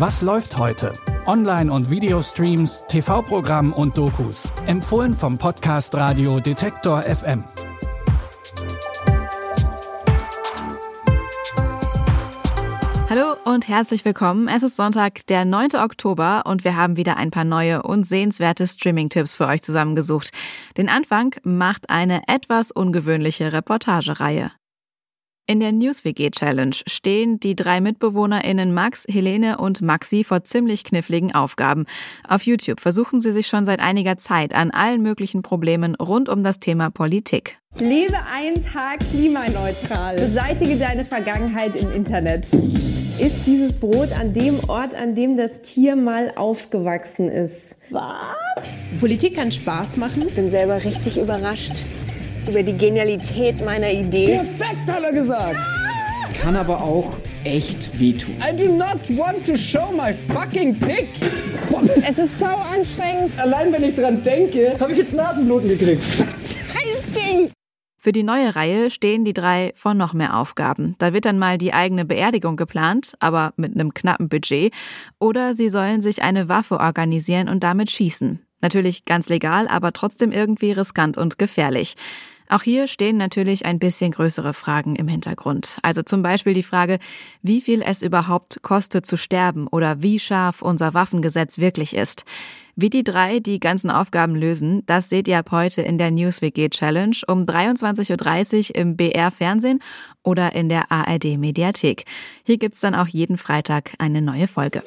Was läuft heute? Online- und Videostreams, TV-Programm und Dokus. Empfohlen vom Podcast Radio Detektor FM. Hallo und herzlich willkommen. Es ist Sonntag, der 9. Oktober und wir haben wieder ein paar neue und sehenswerte Streaming-Tipps für euch zusammengesucht. Den Anfang macht eine etwas ungewöhnliche Reportagereihe. In der News-WG Challenge stehen die drei MitbewohnerInnen Max, Helene und Maxi vor ziemlich kniffligen Aufgaben. Auf YouTube versuchen sie sich schon seit einiger Zeit an allen möglichen Problemen rund um das Thema Politik. Lebe einen Tag klimaneutral. Beseitige deine Vergangenheit im Internet. Ist dieses Brot an dem Ort, an dem das Tier mal aufgewachsen ist? Was? Politik kann Spaß machen. Ich bin selber richtig überrascht über die Genialität meiner Idee. Perfekt, hat er gesagt. Kann aber auch echt wehtun. I do not want to show my fucking dick. Es ist so anstrengend. Allein wenn ich dran denke, habe ich jetzt Nasenbluten gekriegt. Scheiß Ding. Für die neue Reihe stehen die drei vor noch mehr Aufgaben. Da wird dann mal die eigene Beerdigung geplant, aber mit einem knappen Budget. Oder sie sollen sich eine Waffe organisieren und damit schießen. Natürlich ganz legal, aber trotzdem irgendwie riskant und gefährlich. Auch hier stehen natürlich ein bisschen größere Fragen im Hintergrund. Also zum Beispiel die Frage, wie viel es überhaupt kostet zu sterben oder wie scharf unser Waffengesetz wirklich ist. Wie die drei die ganzen Aufgaben lösen, das seht ihr ab heute in der NewsWG Challenge um 23.30 Uhr im BR Fernsehen oder in der ARD Mediathek. Hier gibt's dann auch jeden Freitag eine neue Folge.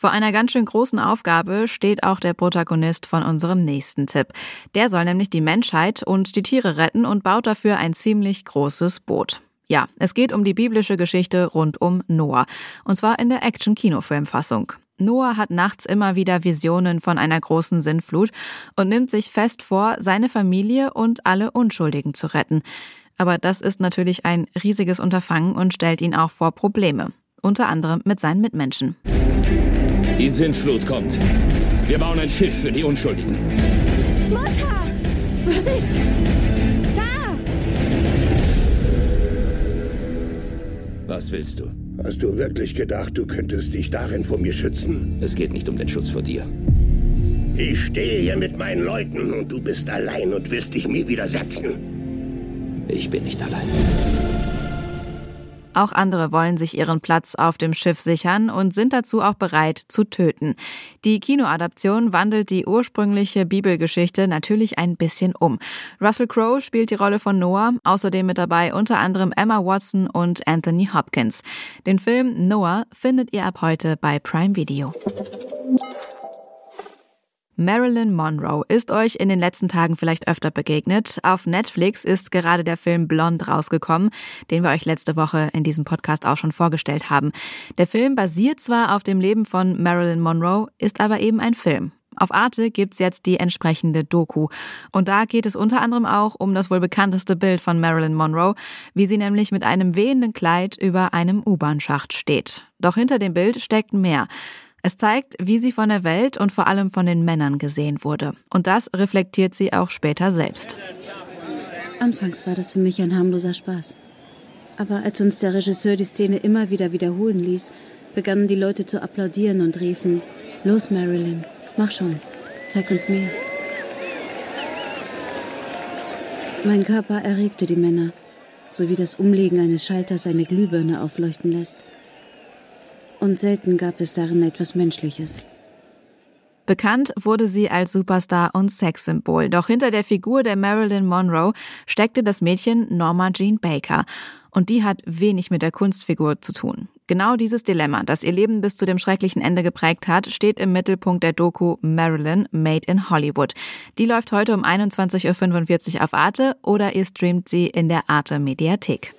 Vor einer ganz schön großen Aufgabe steht auch der Protagonist von unserem nächsten Tipp. Der soll nämlich die Menschheit und die Tiere retten und baut dafür ein ziemlich großes Boot. Ja, es geht um die biblische Geschichte rund um Noah. Und zwar in der Action-Kinofilmfassung. Noah hat nachts immer wieder Visionen von einer großen Sintflut und nimmt sich fest vor, seine Familie und alle Unschuldigen zu retten. Aber das ist natürlich ein riesiges Unterfangen und stellt ihn auch vor Probleme. Unter anderem mit seinen Mitmenschen. Die Sintflut kommt. Wir bauen ein Schiff für die Unschuldigen. Mutter! Was ist? Da! Was willst du? Hast du wirklich gedacht, du könntest dich darin vor mir schützen? Es geht nicht um den Schutz vor dir. Ich stehe hier mit meinen Leuten und du bist allein und willst dich mir widersetzen. Ich bin nicht allein. Auch andere wollen sich ihren Platz auf dem Schiff sichern und sind dazu auch bereit zu töten. Die Kinoadaption wandelt die ursprüngliche Bibelgeschichte natürlich ein bisschen um. Russell Crowe spielt die Rolle von Noah, außerdem mit dabei unter anderem Emma Watson und Anthony Hopkins. Den Film Noah findet ihr ab heute bei Prime Video. Marilyn Monroe ist euch in den letzten Tagen vielleicht öfter begegnet. Auf Netflix ist gerade der Film Blond rausgekommen, den wir euch letzte Woche in diesem Podcast auch schon vorgestellt haben. Der Film basiert zwar auf dem Leben von Marilyn Monroe, ist aber eben ein Film. Auf Arte gibt's jetzt die entsprechende Doku. Und da geht es unter anderem auch um das wohl bekannteste Bild von Marilyn Monroe, wie sie nämlich mit einem wehenden Kleid über einem U-Bahn-Schacht steht. Doch hinter dem Bild steckt mehr. Es zeigt, wie sie von der Welt und vor allem von den Männern gesehen wurde. Und das reflektiert sie auch später selbst. Anfangs war das für mich ein harmloser Spaß. Aber als uns der Regisseur die Szene immer wieder wiederholen ließ, begannen die Leute zu applaudieren und riefen, Los Marilyn, mach schon, zeig uns mehr. Mein Körper erregte die Männer, so wie das Umlegen eines Schalters eine Glühbirne aufleuchten lässt und selten gab es darin etwas Menschliches. Bekannt wurde sie als Superstar und Sexsymbol, doch hinter der Figur der Marilyn Monroe steckte das Mädchen Norma Jean Baker. Und die hat wenig mit der Kunstfigur zu tun. Genau dieses Dilemma, das ihr Leben bis zu dem schrecklichen Ende geprägt hat, steht im Mittelpunkt der Doku Marilyn Made in Hollywood. Die läuft heute um 21.45 Uhr auf Arte oder ihr streamt sie in der Arte Mediathek.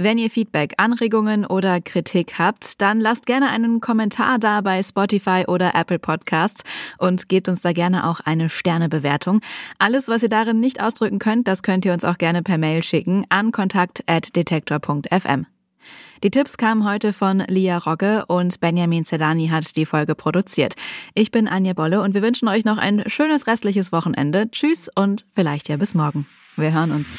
Wenn ihr Feedback, Anregungen oder Kritik habt, dann lasst gerne einen Kommentar da bei Spotify oder Apple Podcasts und gebt uns da gerne auch eine Sternebewertung. Alles, was ihr darin nicht ausdrücken könnt, das könnt ihr uns auch gerne per Mail schicken an kontakt.detektor.fm. Die Tipps kamen heute von Lia Rogge und Benjamin Zedani hat die Folge produziert. Ich bin Anja Bolle und wir wünschen euch noch ein schönes restliches Wochenende. Tschüss und vielleicht ja bis morgen. Wir hören uns.